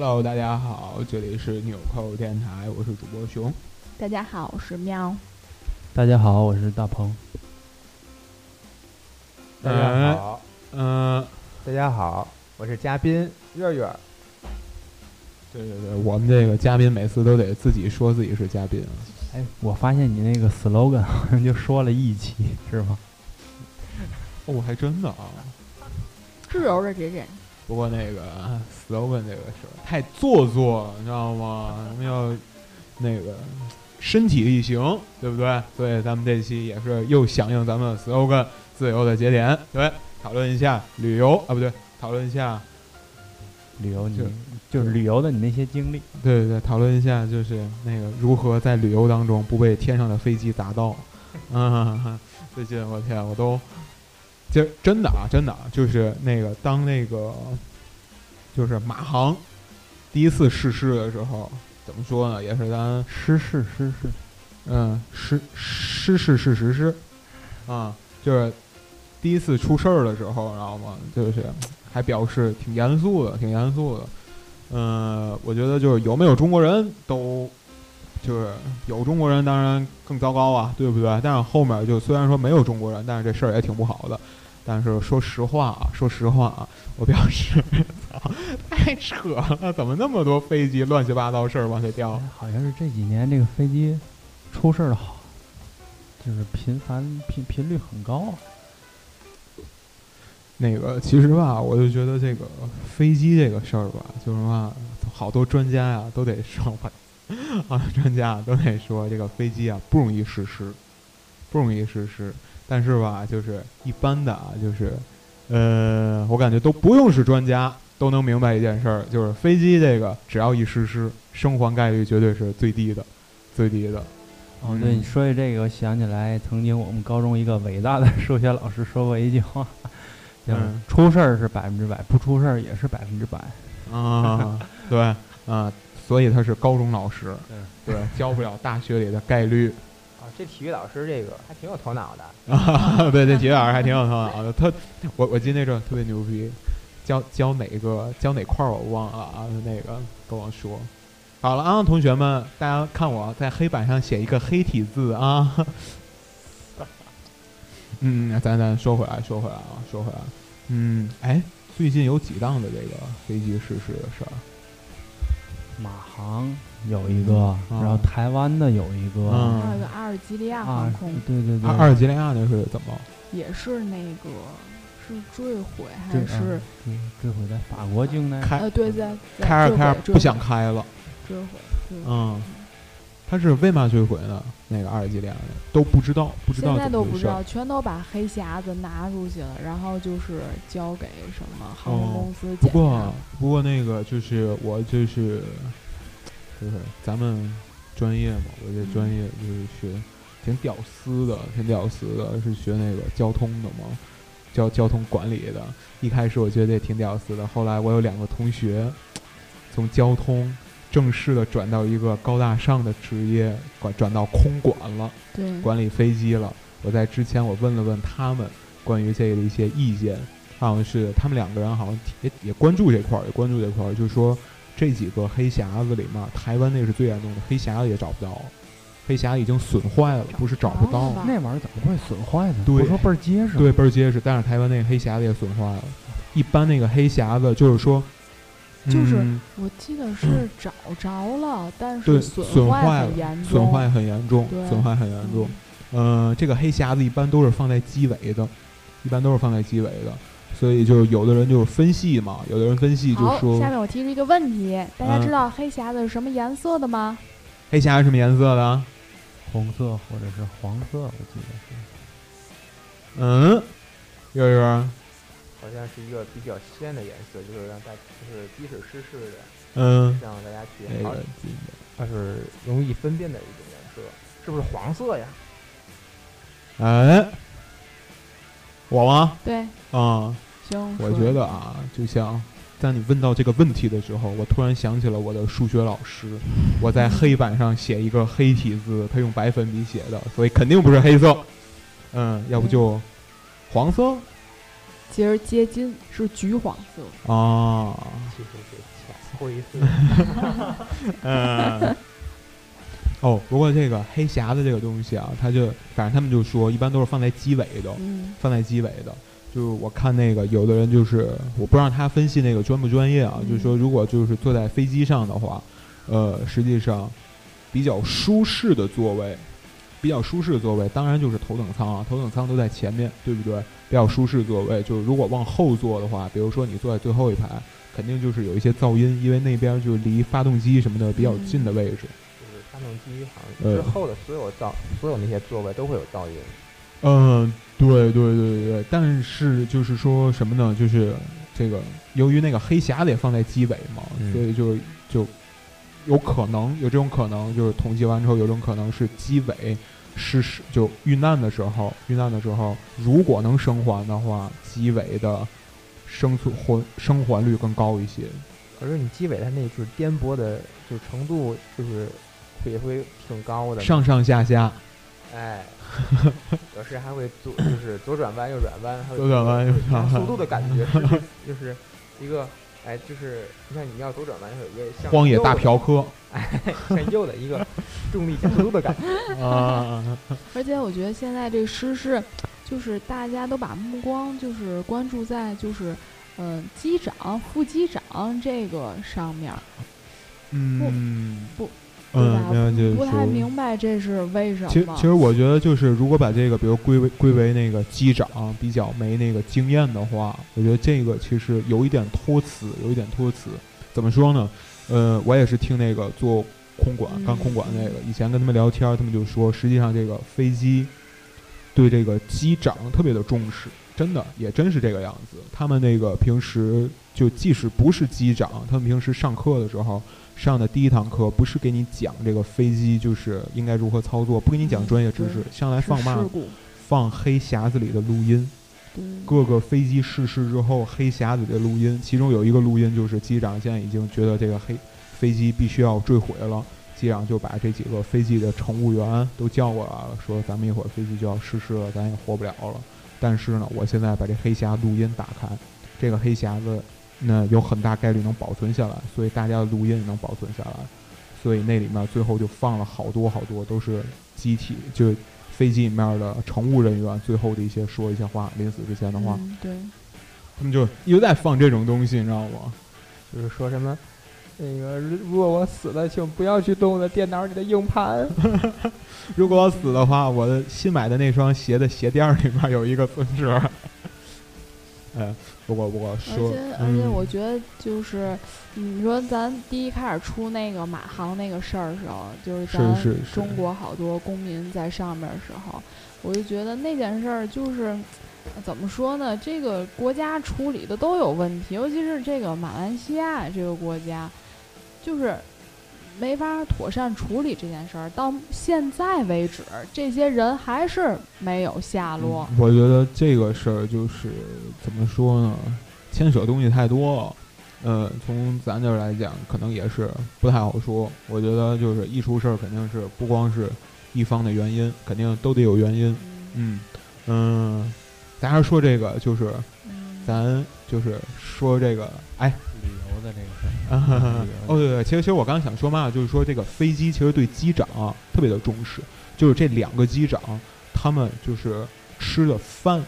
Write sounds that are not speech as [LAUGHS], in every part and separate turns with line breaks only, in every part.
Hello，大家好，这里是纽扣电台，我是主播熊。
大家好，我是喵。
大家好，我是大鹏。
大家好，
嗯、
大家好，我是嘉宾月月。
对对对，我们这个嘉宾每次都得自己说自己是嘉宾啊。
哎，我发现你那个 slogan 好像就说了一期，是吗？
哦，还真的啊。
自由的这人，
不过那个 slogan 这个事儿太做作了，你知道吗？我们要那个身体力行，对不对？所以咱们这期也是又响应咱们 slogan，自由的节点，对，讨论一下旅游啊，不对，讨论一下，
旅游你
就
就是旅游的你那些经历，
对对对，讨论一下就是那个如何在旅游当中不被天上的飞机砸到。嗯，[LAUGHS] 最近我天，我都，就真的啊，真的啊，就是那个当那个就是马航第一次试试的时候，怎么说呢？也是咱
失事失事，
嗯，失失事事实施啊，就是第一次出事儿的时候，知道吗？就是还表示挺严肃的，挺严肃的。嗯、我觉得就是有没有中国人都，就是有中国人当然更糟糕啊，对不对？但是后面就虽然说没有中国人，但是这事儿也挺不好的。但是说实话啊，说实话啊，我表示，操，太扯了，怎么那么多飞机乱七八糟事儿往下掉
哎？好像是这几年这个飞机出事儿的好，就是频繁频频率很高。
那个其实吧，我就觉得这个飞机这个事儿吧，就是嘛，好多专家呀都得说吧，[LAUGHS] 好多专家都得说这个飞机啊不容易失事，不容易实施。但是吧，就是一般的啊，就是呃，我感觉都不用是专家都能明白一件事儿，就是飞机这个只要一实施，生还概率绝对是最低的，最低的。
哦，对，你说起这个，我想起来曾经我们高中一个伟大的数学老师说过一句话，就是
嗯
出事儿是百分之百，不出事儿也是百分之百。[LAUGHS]
啊，对啊，所以他是高中老师，
对
对，教不了大学里的概率。
啊，这体育老师这个还挺有头脑的。
啊，对，这体育老师还挺有头脑的。他，我我记得那阵儿特别牛逼，教教哪个教哪块儿我忘了啊，那个跟我说。好了啊，同学们，大家看我在黑板上写一个黑体字啊。嗯，咱咱说回来，说回来啊，说回来。嗯，哎，最近有几档的这个飞机失事的事儿？
马航有一个，
嗯
然后台湾的有一个，
嗯
还有一个阿尔及利亚
啊
航空，，
对对对，
阿阿尔及利亚那是怎么？
也是那个是坠毁还
坠
是
啊对坠毁在法国境内，
开
呃对在在
开着
坠毁
开着不想开了。
坠毁，坠毁
嗯，他是为嘛坠毁呢？那个阿尔及利亚的都不知道，不知道
现在
怎么回事。儿
都不知道，全都把黑匣子拿出去了，然后就是交给什么航空公司检
不过。不过那个就是我就是就是咱们专业嘛，我这专业就是学挺屌丝的，挺屌丝的，是学那个交通的嘛，交交通管理的。一开始我觉得也挺屌丝的，后来我有两个同学从交通正式的转到一个高大上的职业，管转到空管了。
对，
管理飞机了。我在之前我问了问他们关于这个的一些意见，好像是他们两个人好像也也关注这块儿，也关注这块儿，就是说这几个黑匣子里面，台湾那是最严重的，黑匣子也找不到，黑匣子已经损坏了，不是找不到
找不，到。
那玩意儿怎么会损坏呢？
对。
不是说倍儿结实，
对，倍儿结实，但是台湾那个黑匣子也损坏了。一般那个黑匣子就是说，
就是
嗯。
我记得是找着了，但是
损坏了
坏很严重，
损坏很严重，
对。
损坏很严重。呃，这个黑匣子一般都是放在机尾的，一般都是放在机尾的，所以就是有的人就是分析嘛，有的人分析就
好，
说
下面我提出一个问题，大家
嗯
知道黑匣子是什么颜色的吗？
黑匣是什么颜色的？
红色或者是黄色，我记得是。
嗯，月月，
好像是一个比较鲜的颜色，就是让大就是即使失事的，
嗯，
让大家去
那
好
个
它是容易分辨的一种颜色，是不是黄色呀？
哎，我吗？
对，
啊、
行，
我觉得啊，就像当你问到这个问题的时候，我突然想起了我的数学老师，我在黑板上写一个黑体字，他用白粉笔写的，所以肯定不是黑色。嗯，要不就黄色。
其实接近是橘黄色。
啊，
其实是浅灰色。[LAUGHS] [LAUGHS]
嗯，哦，不过这个黑匣子这个东西啊，它就反正他们就说，一般都是放在机尾的，
嗯
放在机尾的。就是我看那个有的人就是，我不知道他分析那个专不专业啊，
嗯
就是说如果就是坐在飞机上的话，呃，实际上比较舒适的座位，比较舒适的座位，当然就是头等舱啊，头等舱都在前面，对不对？比较舒适的座位，就是如果往后坐的话，比如说你坐在最后一排，肯定就是有一些噪音，因为那边就离发动机什么的比较近的位置。
就是发动机好
呃
像之后的所有噪，所有那些座位都会有噪音。
嗯，对对对对对，但是就是说什么呢？就是这个由于那个黑匣子也放在机尾嘛，
嗯
所以就就有可能有这种可能，就是统计完之后有种可能是机尾失事，就遇难的时候，遇难的时候如果能生还的话，机尾的生存还生还率更高一些。
可是你机尾它那就是颠簸的，就程度就是也会挺高的。
上上下下，
哎，[LAUGHS] 有时还会左就是左转弯右转弯，还有
左转弯右转弯
速度的感觉，是 [LAUGHS] 就是一个哎，就是你看你要左转弯，有一个像
荒野大嫖客 [LAUGHS]
哎，向右的一个重力加速度的感觉。
啊，
而且我觉得现在这个失事，就是大家都把目光就是关注在就是，嗯、机长、副机长这个上面，
嗯，
不对
嗯，
不太明白这是为什么。
其实，其实我觉得就是，如果把这个，比如归为归为那个机长比较没那个经验的话，我觉得这个其实有一点托词，有一点托词。怎么说呢？呃，我也是听那个做空管
嗯
干空管那个，以前跟他们聊天，他们就说，实际上这个飞机对这个机长特别的重视，真的也真是这个样子。他们那个平时就即使不是机长，他们平时上课的时候。上的第一堂课不是给你讲这个飞机就是应该如何操作，不给你讲专业知识
对，
上来放嘛放黑匣子里的录音，各个飞机失事之后黑匣子里的录音，其中有一个录音就是机长现在已经觉得这个黑飞机必须要坠毁了，机长就把这几个飞机的乘务员都叫过来了，说咱们一会儿飞机就要失事了，咱也活不了了。但是呢，我现在把这黑匣录音打开，这个黑匣子那有很大概率能保存下来，所以大家的录音也能保存下来。所以那里面最后就放了好多好多都是机体，就飞机里面的乘务人员最后的一些说一些话，临死之前的话，
嗯，对，
他们就一直在放这种东西，你知道吗？
就是说什么，那个如如果我死了，请不要去动我的电脑里的硬盘。[LAUGHS]
如果我死的话，我的新买的那双鞋的鞋垫儿里面有一个存折。哎，不过不过
而
说，
且而且
嗯
我觉得就是，你说咱第一开始出那个马航那个事儿的时候，就是中国好多公民在上面的时候，我就觉得那件事儿就是。呃怎么说呢？这个国家处理的都有问题，尤其是这个马来西亚这个国家，就是没法妥善处理这件事儿。到现在为止，这些人还是没有下落。
嗯我觉得这个事儿就是怎么说呢，牵扯东西太多了。呃，从咱这儿来讲，可能也是不太好说。我觉得就是一出事儿，肯定是不光是一方的原因，肯定都得有原因。
嗯
嗯嗯，咱还是说这个，就是
嗯
咱就是说这个，哎，
旅游的这个，[LAUGHS]
哦，对对，其实其实我刚刚想说嘛，就是说这个飞机其实对机长啊特别的重视，就是这两个机长，他们就是吃的饭，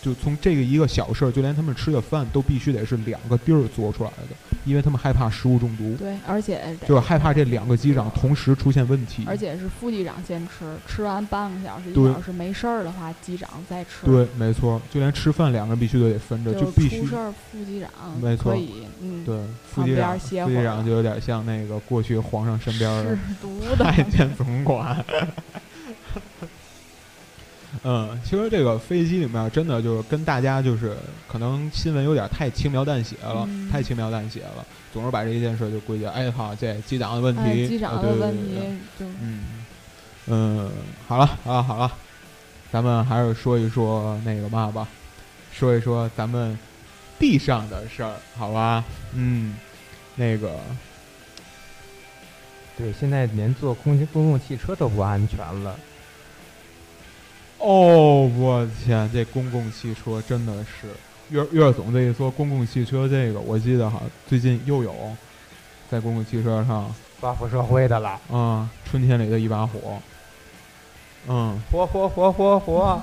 就从这个一个小事儿，就连他们吃的饭都必须得是两个地儿做出来的，因为他们害怕食物中毒，
对，而且
就是害怕这两个机长同时出现问题。
而且是副机长先吃，吃完半个小时、一
对
小时没事儿的话，机长再吃。
对，没错，就连吃饭两个人必须都得分着，
就
必须
出事儿，副机长
没错
可以，嗯，
对副机长，副机长就有点像那个过去皇上身边的。太监总管。[LAUGHS] 嗯，其实这个飞机里面真的就是跟大家就是可能新闻有点太轻描淡写了，
嗯
太轻描淡写了，总是把这一件事就归结，哎好，这机长的问题，
哎，机长的问题
对对对
就
嗯嗯，好了好了好了，咱们还是说一说那个嘛吧，说一说咱们地上的事儿，好吧？嗯，那个
对，现在连坐空气公共汽车都不安全了。
哦，我天，这公共汽车真的是，月月总这一说公共汽车这个，我记得哈，最近又有在公共汽车上
报复社会的了，
嗯、春天里的一把火。嗯，
火火火火火！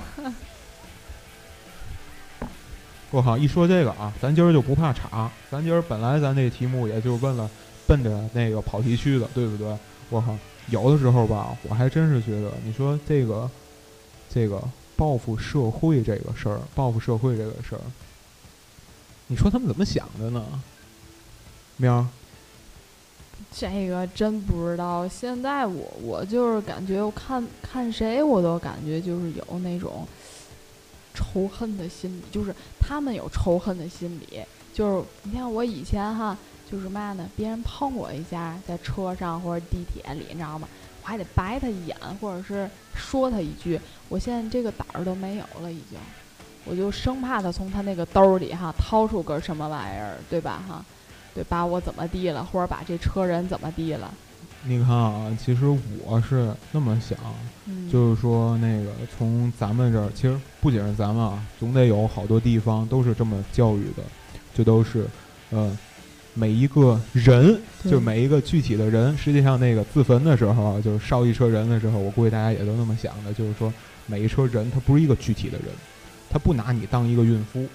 我靠，一说这个啊，咱今儿就不怕岔，咱今儿本来咱这题目也就问了奔着那个跑题去的，对不对？我靠，有的时候吧，我还真是觉得，你说这个这个报复社会这个事儿，报复社会这个事儿，你说他们怎么想的呢？喵，
这个真不知道。现在我我就是感觉，我看看谁我都感觉就是有那种仇恨的心理，就是他们有仇恨的心理。就是你看我以前哈，就是嘛呢，别人碰我一下，在车上或者地铁里，你知道吗？我还得白他一眼，或者是说他一句。我现在这个胆儿都没有了，已经。我就生怕他从他那个兜儿里哈掏出个什么玩意儿，对吧哈？对，把我怎么地了，或者把这车人怎么地了？
你看啊，其实我是那么想，
嗯，
就是说那个从咱们这儿，其实不仅是咱们啊，总得有好多地方都是这么教育的，就都是，呃，每一个人，就每一个具体的人，实际上那个自焚的时候啊，就是烧一车人的时候，我估计大家也都那么想的，就是说每一车人他不是一个具体的人，他不拿你当一个孕妇，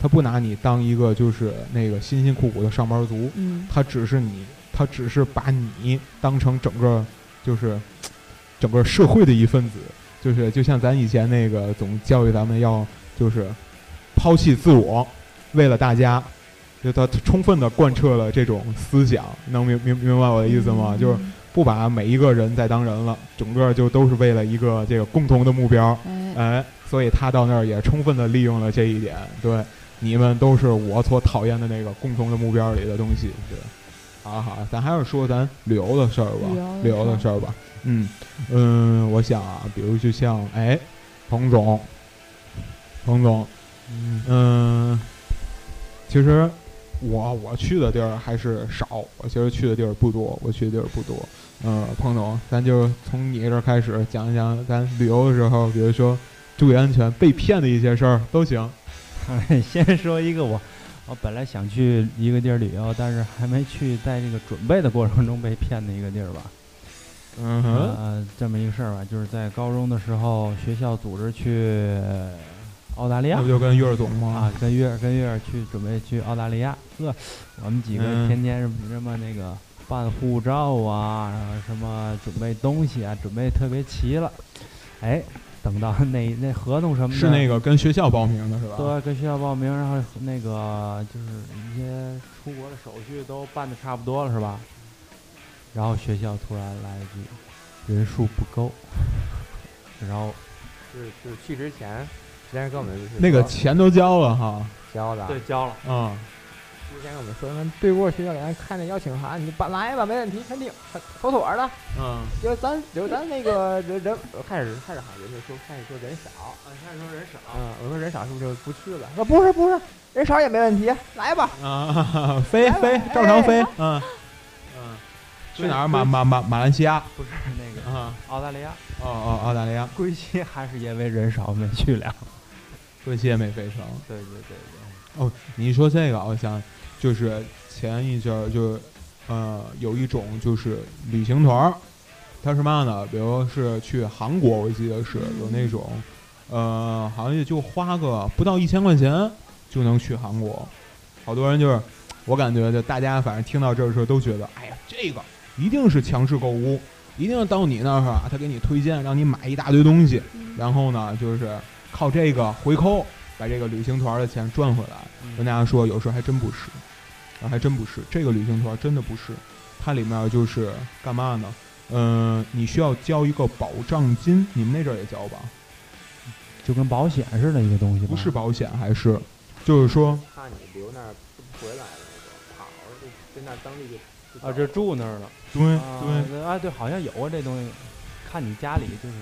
他不拿你当一个就是那个辛辛苦苦的上班族，
嗯，
他只是你，他只是把你当成整个就是整个社会的一份子，就是就像咱以前那个总教育咱们要就是抛弃自我，为了大家，就他充分的贯彻了这种思想，能明明明白我的意思吗？就是
嗯
不把每一个人再当人了，整个就都是为了一个这个共同的目标，
哎，
哎，所以他到那儿也充分的利用了这一点，对，你们都是我所讨厌的那个共同的目标里的东西，对。好好，咱还是说咱旅游的事儿吧，旅
旅游的
事儿吧。嗯嗯，我想啊，比如就像哎，彭总，彭总，
嗯，
嗯，其实我我去的地儿还是少，我其实去的地儿不多，我去的地儿不多。嗯，彭总，咱就从你这儿开始讲一讲咱旅游的时候，比如说注意安全、被骗的一些事儿都行。[LAUGHS]
先说一个我，我本来想去一个地儿旅游，但是还没去，在这个准备的过程中被骗的一个地儿吧。
嗯哼，
呃，这么一个事儿吧，就是在高中的时候，学校组织去澳大利亚
那不就跟月儿总
啊？，跟月儿跟月儿去准备去澳大利亚。呵，我们几个
嗯
天天什么那个办护照啊，然后什么准备东西啊，准备特别齐了。哎，等到那那合同什么的，
是那个跟学校报名的是吧？
对，跟学校报名，然后那个就是一些出国的手续都办的差不多了，是吧？然后学校突然来一句，人数不够，[LAUGHS] 然后
就是就是去之前，之前跟我们
那个钱都交了哈。
交的，
交了，
嗯，
之前跟我们说，那对过学校给咱看那邀请函，你就办来吧，没问题，肯定妥妥的。
嗯，
就咱就咱那个人人开始开始好像人家说开始说人少，
开始说人少，
嗯，我说人少是不是就不去了？说不是不是，人少也没问题，来吧。
啊，[LAUGHS] 飞飞，照常飞。嗯嗯，去
对
哪儿？马马马马来西亚。
不是那个
啊，
澳大利亚，
哦哦，澳大利亚，
归期还是因为人少没去了。
飞机也没飞成。
对对对
哦，你一说这个，我想就是前一阵儿就是呃有一种就是旅行团儿，它是嘛呢？比如是去韩国，我记得是有那种呃，好像也就花个不到一千块钱就能去韩国。好多人就是我感觉就大家反正听到这儿的时候都觉得，哎呀，这个一定是强势购物，一定要到你那儿啊，他给你推荐，让你买一大堆东西，然后呢就是靠这个回扣。把这个旅行团的钱赚回来，跟大家说，有时候还真不是，啊，还真不是，这个旅行团真的不是，它里面就是干嘛呢？嗯、你需要交一个保障金，你们那阵儿也交吧？
就跟保险似的一个东西吧。
不是保险，还是就是说，
怕你留那儿不回来了跑就在那儿当地就就
啊，这住那儿了。
对
啊
对
啊，对，好像有啊这东西，看你家里就是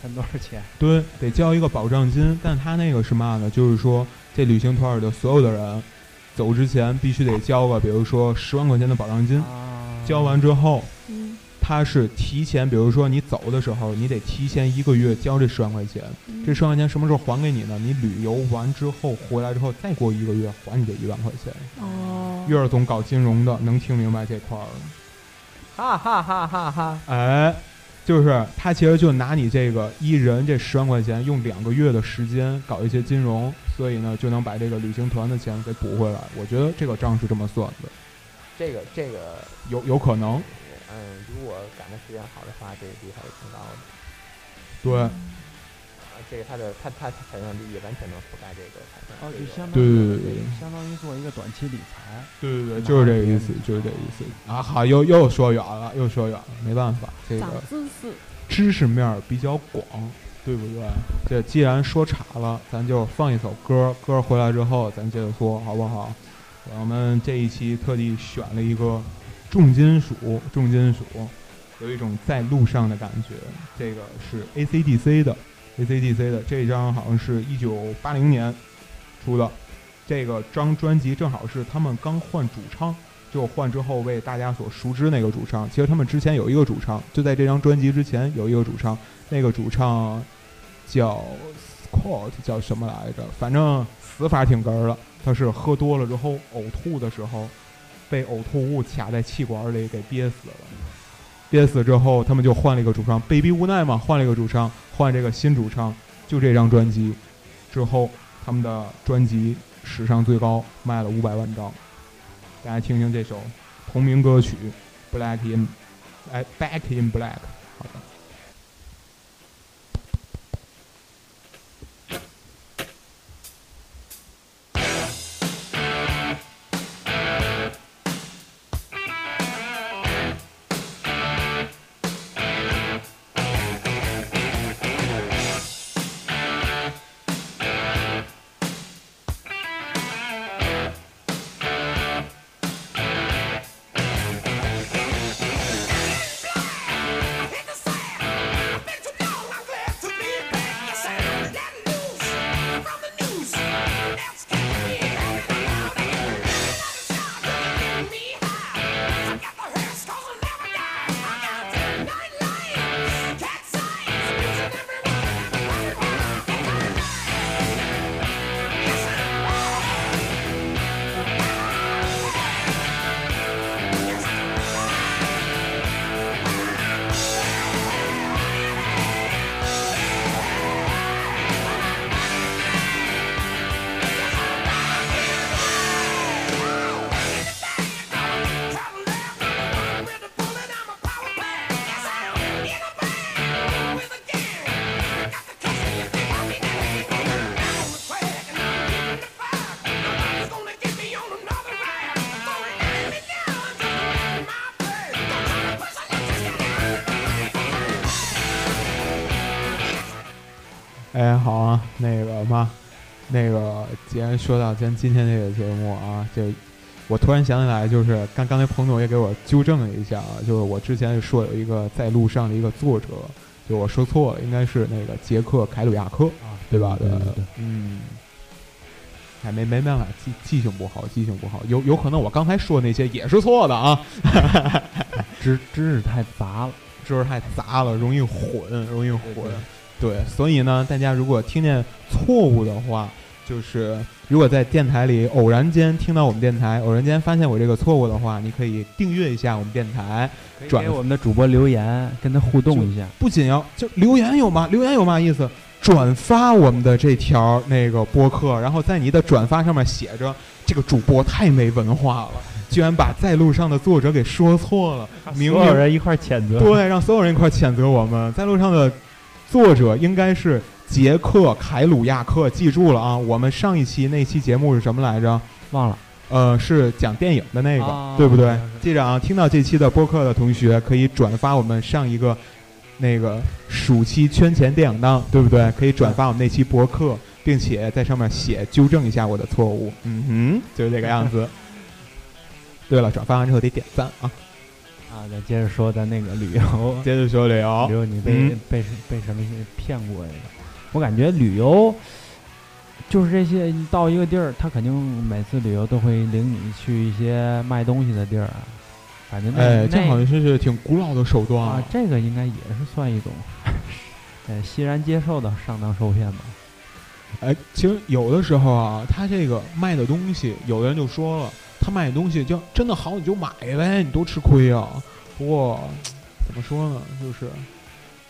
看多少钱。[LAUGHS]
对，得交一个保障金，但他那个是嘛呢？就是说这旅行团里的所有的人走之前必须得交个，比如说十万块钱的保障金，
啊，
交完之后，
嗯，
他是提前，比如说你走的时候，你得提前一个月交这十万块钱。
嗯
这十万块钱什么时候还给你呢？你旅游完之后回来之后，再过一个月还你这一万块钱。
哦，
月儿总搞金融的，能听明白这块儿。
哈哈哈哈哈！
哎，就是他其实就拿你这个一人这十万块钱，用两个月的时间搞一些金融，所以呢就能把这个旅行团的钱给补回来。我觉得这个账是这么算的，
这个这个，
有有可能。
嗯，如果赶的时间好的话，这个率还是挺高的。
对，
啊，这个它的它它它产生利益完全能覆盖这个产生
哦，就相当
对
于
对对对
相当于做一个短期理财。
对对对，就是这个意思，就是这个意思啊！好，又又说远了，又说远了，没办法，这个
知识。
知识面儿比较广，对不对？这既然说岔了，咱就放一首歌，歌回来之后咱接着说，好不好？我们这一期特地选了一个重金属，重金属有一种在路上的感觉。这个是 AC/DC 的，AC/DC 的这张好像是一九八零年出的。这个张专辑正好是他们刚换主唱，就换之后为大家所熟知那个主唱。其实他们之前有一个主唱，就在这张专辑之前有一个主唱，那个主唱叫 Scott，叫什么来着？反正死法挺哏儿的。他是喝多了之后呕吐的时候，被呕吐物卡在气管里给憋死了。憋死之后，他们就换了一个主唱，被逼无奈嘛，换了一个主唱，换这个新主唱。就这张专辑之后，他们的专辑史上最高卖了五百万张。大家听听这首同名歌曲《Black in》，哎，《Back in Black》。哎，好啊，那个嘛，那个既然说到咱今天这个节目啊，这我突然想起来，就是刚刚才彭总也给我纠正了一下啊，就是我之前说有一个在路上的一个作者，就我说错了，应该是那个杰克凯鲁亚克，
啊，
对吧？
对对对，
嗯，哎，没没办法，记记性不好，记性不好，有有可能我刚才说那些也是错的啊，[LAUGHS]
知知识太杂了。
知识太杂了，容易混，容易混。
对
对，所以呢，大家如果听见错误的话，就是如果在电台里偶然间听到我们电台，偶然间发现我这个错误的话，你可以订阅一下我们电台。转
给我们的主播留言，跟他互动一下。
不仅要就留言有嘛，留言有嘛意思？转发我们的这条那个播客，然后在你的转发上面写着这个主播太没文化了，居然把在路上的作者给说错了，明 [LAUGHS] 明
所有人一块儿谴责。
对，让所有人一块儿谴责我们。在路上的作者应该是杰克·凯鲁亚克，记住了啊！我们上一期那期节目是什么来着？
忘了。
呃，是讲电影的那个，
啊
对不对？记着啊，听到这期的播客的同学可以转发我们上一个那个暑期圈钱电影档，对不对？可以转发我们那期播客，并且在上面写纠正一下我的错误。嗯哼，就是这个样子。对了，转发完之后得点赞啊！
啊，再接着说咱那个旅游，[LAUGHS]
接着说旅
旅
游，
游你被、
嗯
被被什么骗过呀？我感觉旅游就是这些，你到一个地儿，他肯定每次旅游都会领你去一些卖东西的地儿，反正那
哎，这好像是是挺古老的手段
啊，这个应该也是算一种，[LAUGHS] 呃，欣然接受的上当受骗吧。
哎，其实有的时候啊，他这个卖的东西，有的人就说了，他卖东西就真的好，你就买呗，你多吃亏啊。不过怎么说呢，就是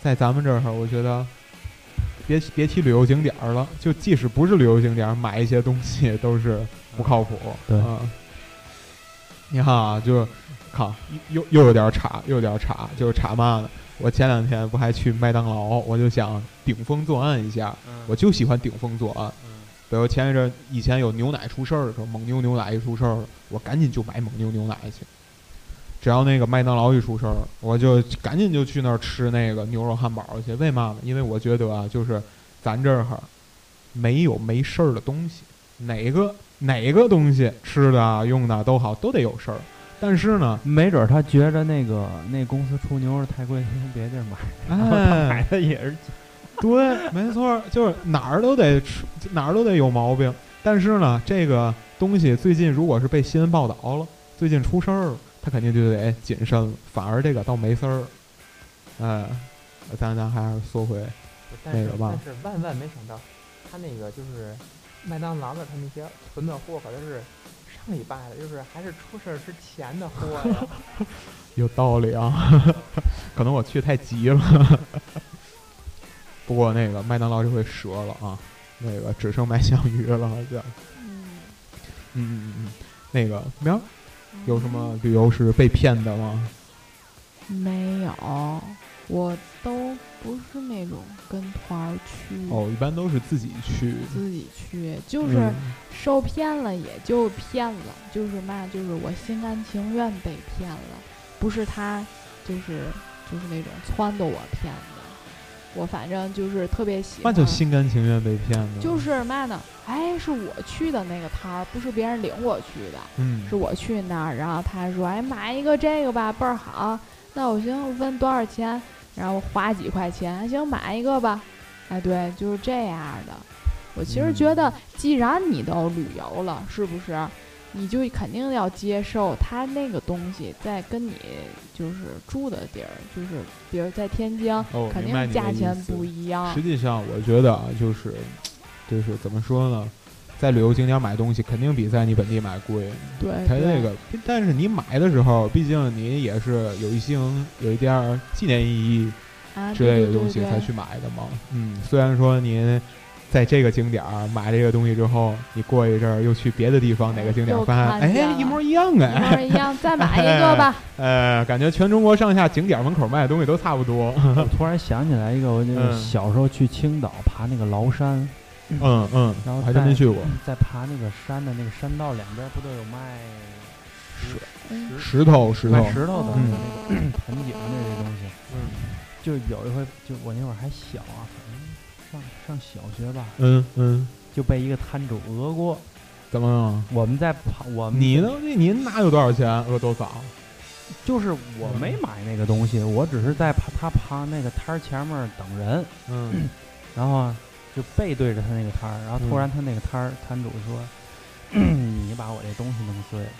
在咱们这儿，我觉得别别提旅游景点儿了，就即使不是旅游景点儿，买一些东西都是不靠谱。
对
嗯你看啊，就是靠又又有点岔，又有点岔，就是岔嘛呢？我前两天不还去麦当劳，我就想顶风作案一下，我就喜欢顶风作案。比如前一阵以前有牛奶出事儿的时候，蒙牛牛奶一出事儿，我赶紧就买蒙牛牛奶去。只要那个麦当劳一出事儿，我就赶紧就去那儿吃那个牛肉汉堡去。为嘛呢？因为我觉得啊，就是咱这儿没有没事儿的东西，哪个哪个东西吃的啊、用的都好，都得有事儿。但是呢，
没准儿他觉着那个那公司出牛肉太贵，他从别地儿买，然后他买
哎，
的也是 [LAUGHS]
对，没错儿，就是哪儿都得吃，哪儿都得有毛病。但是呢，这个东西最近如果是被新闻报道了，最近出事儿了，他肯定就得谨慎了。反而这个倒没事儿。哎，咱咱还是缩回，那个吧
但是万万没想到，他那个就是麦当劳的他那些囤的货可都是上礼拜的，就是还是出事儿之前的货呀。[LAUGHS]
有道理啊，[LAUGHS] 可能我去太急了。不过那个麦当劳这回折了啊，那个只剩麦香鱼了，好像。
嗯，
嗯嗯嗯嗯，那个苗儿有什么旅游是被骗的吗？
没有，我都不是那种跟团儿去，
哦，一般都是自己去，
自己去，就是
嗯
受骗了也就骗了，就是嘛，就是我心甘情愿被骗了，不是他，就是就是那种撺掇我骗的。我反正就是特别喜欢，
那就心甘情愿被骗了。
就是嘛呢，哎，是我去的那个摊儿，不是别人领我去的，
嗯，
是我去那儿，然后他说，哎，买一个这个吧，倍儿好。那我行，我问多少钱，然后花几块钱，行，买一个吧。哎，对，就是这样的。我其实觉得，既然你都旅游了，是不是？你就肯定要接受他那个东西，在跟你就是住的地儿，就是比如在天津，
哦，
肯定价钱不一样
实。际上，我觉得啊，就是就是怎么说呢，在旅游景点买东西肯定比在你本地买贵。
对，对
它这个，但是你买的时候，毕竟你也是有一些有一点纪念意义
啊
之类的东西才去买的嘛。嗯，虽然说您在这个景点儿买这个东西之后，你过一阵儿又去别的地方哪个景点儿
又
发现，哎，一模一样哎，
一模一样，再买一个吧。
呃，[LAUGHS] 感觉全中国上下景点儿门口卖的东西都差不多。
我突然想起来一个，我就小时候去青岛爬那个崂山，
嗯嗯，
然后
还真没去过。
在爬那个山的那个山道两边不都有卖
石
石头，石头
卖，石头的
嗯
那个盆景那些东西？
嗯
就有一回，就我那会儿还小啊，上上小学吧，
嗯嗯，
就被一个摊主讹过。
怎么了？
我们在旁，我们
你呢？那您哪有多少钱？讹多少？
就是我没买那个东西，我只是在爬他旁那个摊儿前面等人，
嗯
然后啊就背对着他那个摊儿，然后突
嗯
然他那个摊儿摊主说：“ [CLEARS THROAT] 你把我这东西弄碎了。”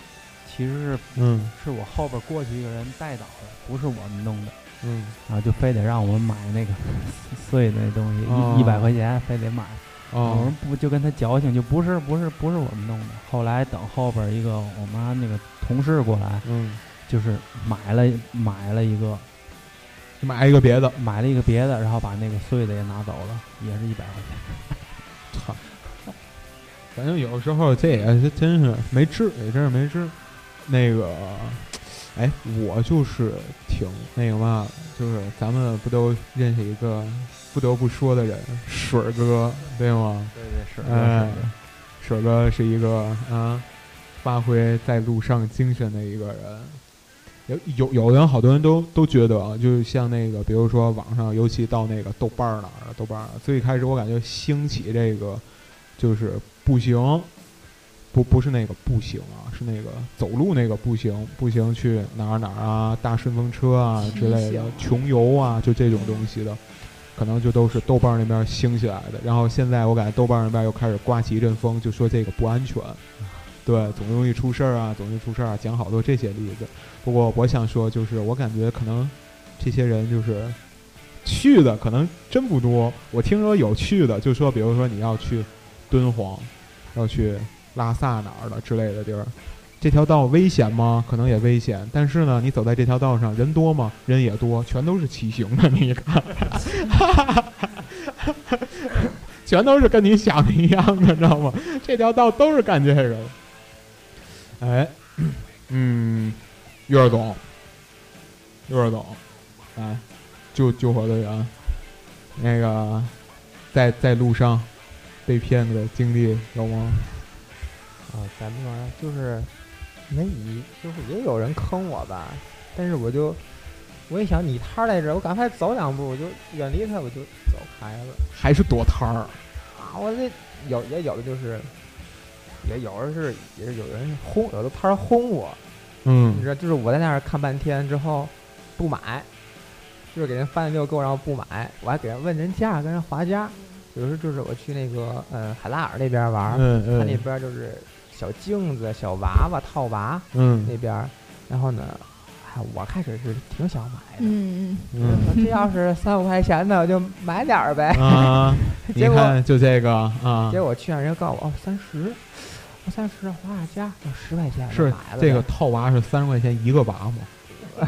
其实是
嗯
是我后边过去一个人带倒的，不是我们弄的，
嗯，
然后就非得让我们买那个 [LAUGHS] 碎的那东西，
哦
一一百块钱非得买。我
哦
们不就跟他矫情，就不是不是不是我们弄的。后来等后边一个我妈那个同事过来，
嗯，
就是买了买了一个
买一个别的。
买了一个别的，然后把那个碎的也拿走了，也是一百块钱。
操！反正有时候这也是真是没治，也真是没治。那个，哎，我就是挺那个嘛，就是咱们不都认识一个不得不说的人，水儿哥，对吗？
对对是
哎，水儿哥是一个啊，发挥在路上精神的一个人。有有有人，好多人都都觉得啊，就是像那个，比如说网上，尤其到那个豆瓣儿那儿，豆瓣儿最开始我感觉兴起这个就是步行，不不是那个步行啊，是那个走路那个步行，步行去哪儿哪儿啊，搭顺风车啊之类的，穷游啊，就这种东西的，可能就都是豆瓣那边兴起来的。然后现在我感觉豆瓣那边又开始刮起一阵风，就说这个不安全。对，总容易出事儿啊，总容易出事儿啊，讲好多这些例子。不过我想说，就是我感觉可能这些人就是去的可能真不多。我听说有去的，就说比如说你要去敦煌，要去拉萨哪儿的之类的地儿，这条道危险吗？可能也危险。但是呢，你走在这条道上，人多吗？人也多，全都是骑行的，你看，全都是跟你想的一样的，知道吗？这条道都是干这个的。哎，嗯，月儿总，月儿总，哎，救救火队员，那个在在路上被骗的经历有吗？
啊，在路上就是没以，就是也有人坑我吧，但是我就我一想你摊儿在这儿，我赶快走两步，我就远离他，我就走开了。
还是躲摊儿？
啊，我这有也有的就是，也有的是也是有人轰，有的摊儿轰我，你
嗯
知道，就是我在那儿看半天之后不买，就是给人翻了六够，然后不买，我还给人问人价，跟人划价。有时候就是我去那个呃海拉尔那边玩儿，
嗯
他那
嗯
边儿就是小镜子、小娃娃、套娃
嗯
那边儿，然后呢，哎，我开始是挺想买的，
嗯嗯，
嗯
这要是三五块钱的，我就买点儿呗。[LAUGHS]
啊，你
结果
看就这个啊
结，果我去让人告诉我哦三十，我三十划下家，要十块钱
是
买了
这个套娃是三十块钱一个娃吗？[LAUGHS]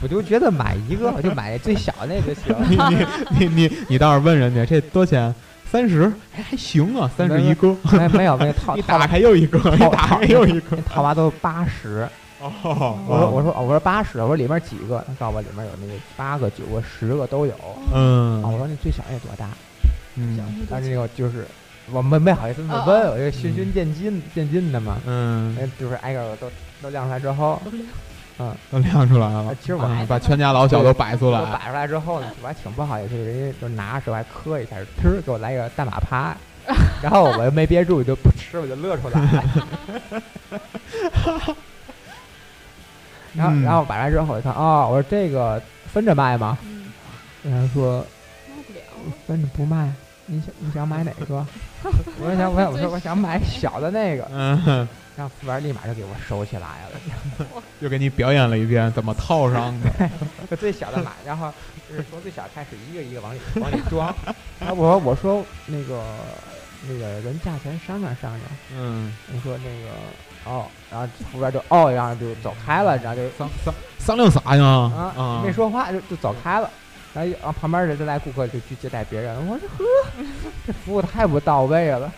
我就觉得买一个我就买最小那个行。[LAUGHS]
你你你你你倒是问人家这多少钱？三十，哎还行啊，三十一个。
没没有没有 [LAUGHS] 套
一打开又一个，一打开又一个
那。套娃都八十，
哦，
我说我说哦我说八十，我说里面几个？他告诉我里面有那个八个、九个、十个都有。
嗯
啊，我说那最小那多大？
嗯
但是那个就是我没没好意思那么问，我就循序渐进渐进的嘛。
嗯，
哎，就是挨个都都亮出来之后，[LAUGHS]
都亮出来了
啊。其实我还
嗯把全家老小都摆出
我
来。
摆出来之后呢，我还挺不好意思，人家就拿的时候还磕一下，嘚儿给我来个大马趴，[LAUGHS] 然后我又没憋住，就不吃，我就乐出来了。[LAUGHS] 然后
嗯
然后摆出来之后，我一看，哦，我说这个分着卖吗？
嗯，
人家说
卖不了。
分着不卖，你想你想买哪个？[LAUGHS] 我想我想我说我想买小的那个，
嗯，
然后服务员立马就给我收起来了，[LAUGHS]
又给你表演了一遍怎么套上的。[LAUGHS]
就最小的买，然后就是从最小开始一个一个往里往里装。然后我我说那个那个人价钱商量商量，
嗯，
我说那个哦，然后服务员就哦，然后就走开了，然后就
商商商量啥呀？
啊
啊，
没说话就就走开了。然后然后旁边的这来顾客就去接待别人，我说呵，[LAUGHS] 这服务太不到位了。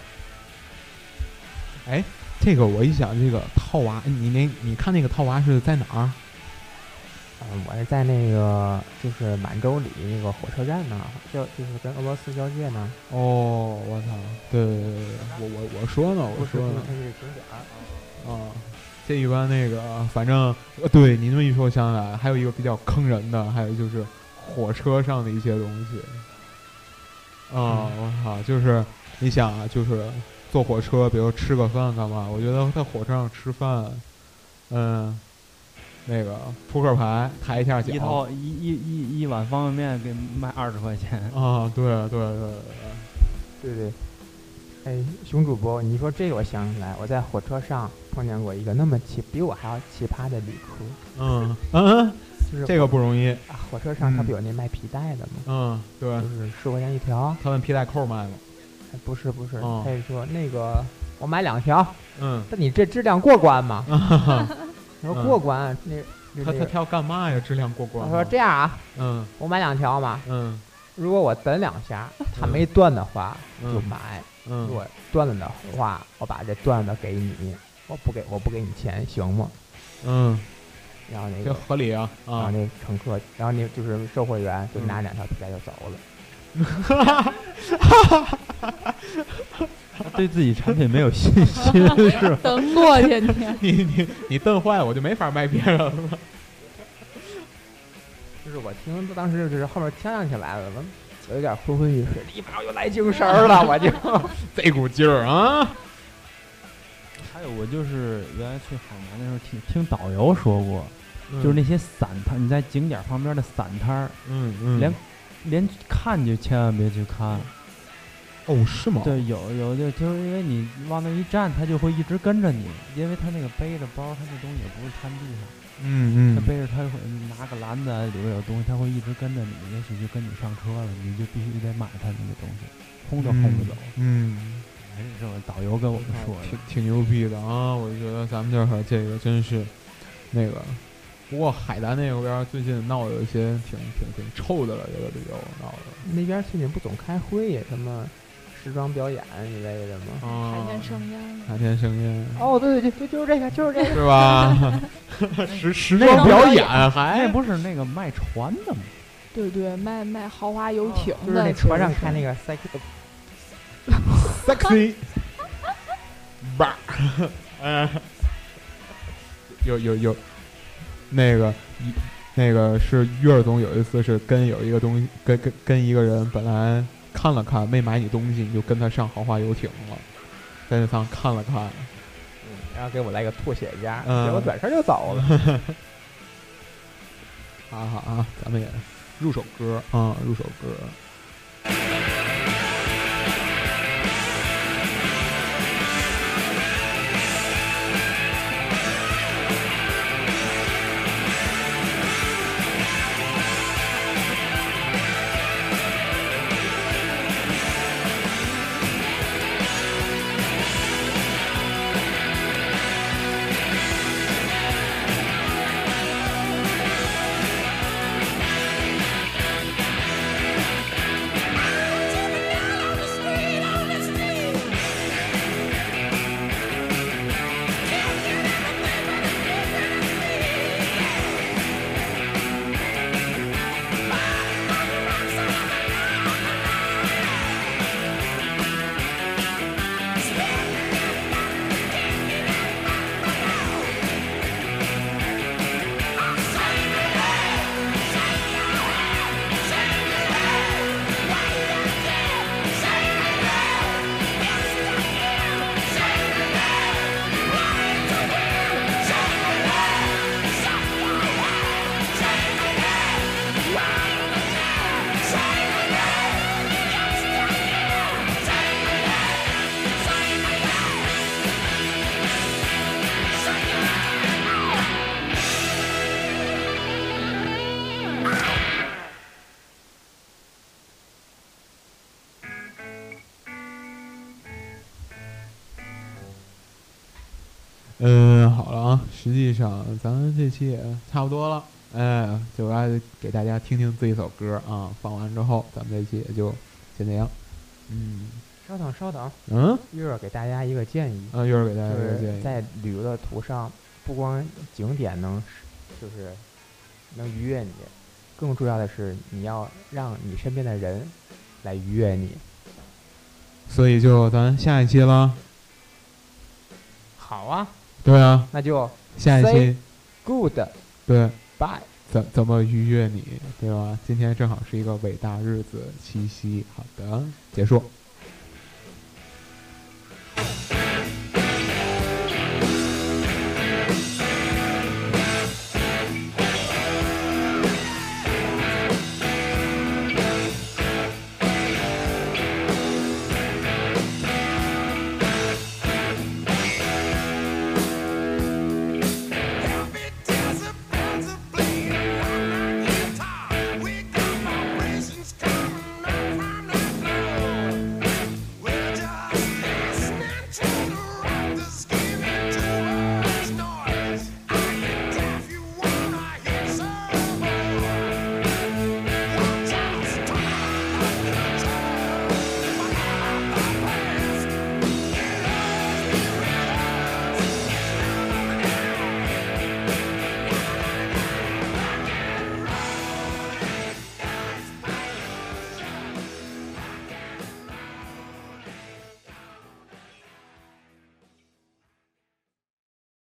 哎这个我一想，这个套娃，你那你看那个套娃是在哪儿？
嗯，我是在那个就是满洲里那个火车站呢，交就是跟俄罗斯交界呢。
哦，我操！对对对我我我说呢，我说呢
它，是景点儿。
啊，这一般那个，反正呃，对你这么一说，我想起来，还有一个比较坑人的，还有就是火车上的一些东西。啊，我操！就是你想啊，就是坐火车，比如吃个饭干嘛？我觉得在火车上吃饭，嗯，那个扑克牌抬一下脚
一套一一一一碗方便面给卖二十块钱，
啊，对对对对
对对。哎，熊主播，你说这个我想起来，我在火车上碰见过一个那么奇，比我还要奇葩的旅客，
嗯嗯，
就是
这个不容易，
啊火车上他
嗯
不有那卖皮带的吗？
嗯，对
就，是十块钱一条。
他们皮带扣卖吗？
哎不是不是，
哦
他就说那个我买两条，
嗯，
那你这质量过关吗？[LAUGHS]
他
我说
嗯
过关，那就那
他他要干嘛呀？质量过关他？
说这样啊，
嗯
我买两条嘛，
嗯
如果我等两下，它
嗯
没断的话就
嗯
买；如
嗯
果断了的话，我把这断的给你，我不给我不给你钱，行吗？
嗯，这
然后那个，[LAUGHS]
合理啊啊！
然后那乘客，然后那就是售货员就
嗯
拿两条皮带就走了。
他 [LAUGHS] 对自己产品没有信心是吧？
等过去 [LAUGHS] 你。
你你你蹬坏了，我就没法卖别人了。
就是我听当时就是后面呛呛起来了，我有点昏昏欲睡，立马我就来精神儿了，我就。
这股劲儿啊！
还有我就是原来去海南的时候听听导游说过，就是那些散摊，你在景点旁边的散摊儿，
嗯嗯，
连连看就千万别去看，
哦，是吗？
对，有有的就是因为你往那一站，它就会一直跟着你，因为它那个背着包，它那东西也不是摊地上，
嗯嗯，
它背着它会拿个篮子里边有东西，它会一直跟着你，也许就跟你上车了，你就必须得买它那个东西，轰都轰不走。
嗯，
还是这种导游跟我们说
挺
的。
挺牛逼的啊！我觉得咱们这儿这个真是那个。不过海南那边最近闹的有一些挺挺挺臭的了，这个旅游闹的。
那边最近不总开会呀，什么时装表演一类的吗？
啊，
海天盛宴，
海天盛宴
哦，对对对，就就是这个，就是这个。
是吧？[LAUGHS] 时时
那个
装表演
那
还
不是那个卖船的吗？
对对，卖卖豪华游艇
就是，那船上开那
个。[LAUGHS]
sexy，sexy 吧，[LAUGHS] 嗯，有有有，那个一那个是月儿总有一次是跟有一个东西跟跟跟一个人本来看了看没买你东西，你就跟他上豪华游艇了，在那上看了看，
嗯，然后给我来个吐血家，
嗯
结果转身就走了。[LAUGHS]
好好啊，咱们也入首歌啊，入首歌。上咱们这期也差不多了，哎，就来给大家听听这一首歌啊。放完之后，咱们这期也就先这样。嗯
稍等稍等，
嗯，
月儿给大家一个建议，
啊，一会儿给大家一个建议。
在旅游的途上，不光景点能就是能愉悦你，更重要的是你要让你身边的人来愉悦你。
所以就咱下一期了。
好啊，
对啊，
那就
下一期
good
对
bye。
怎怎么愉悦你，对吧？今天正好是一个伟大日子，七夕。好的，结束。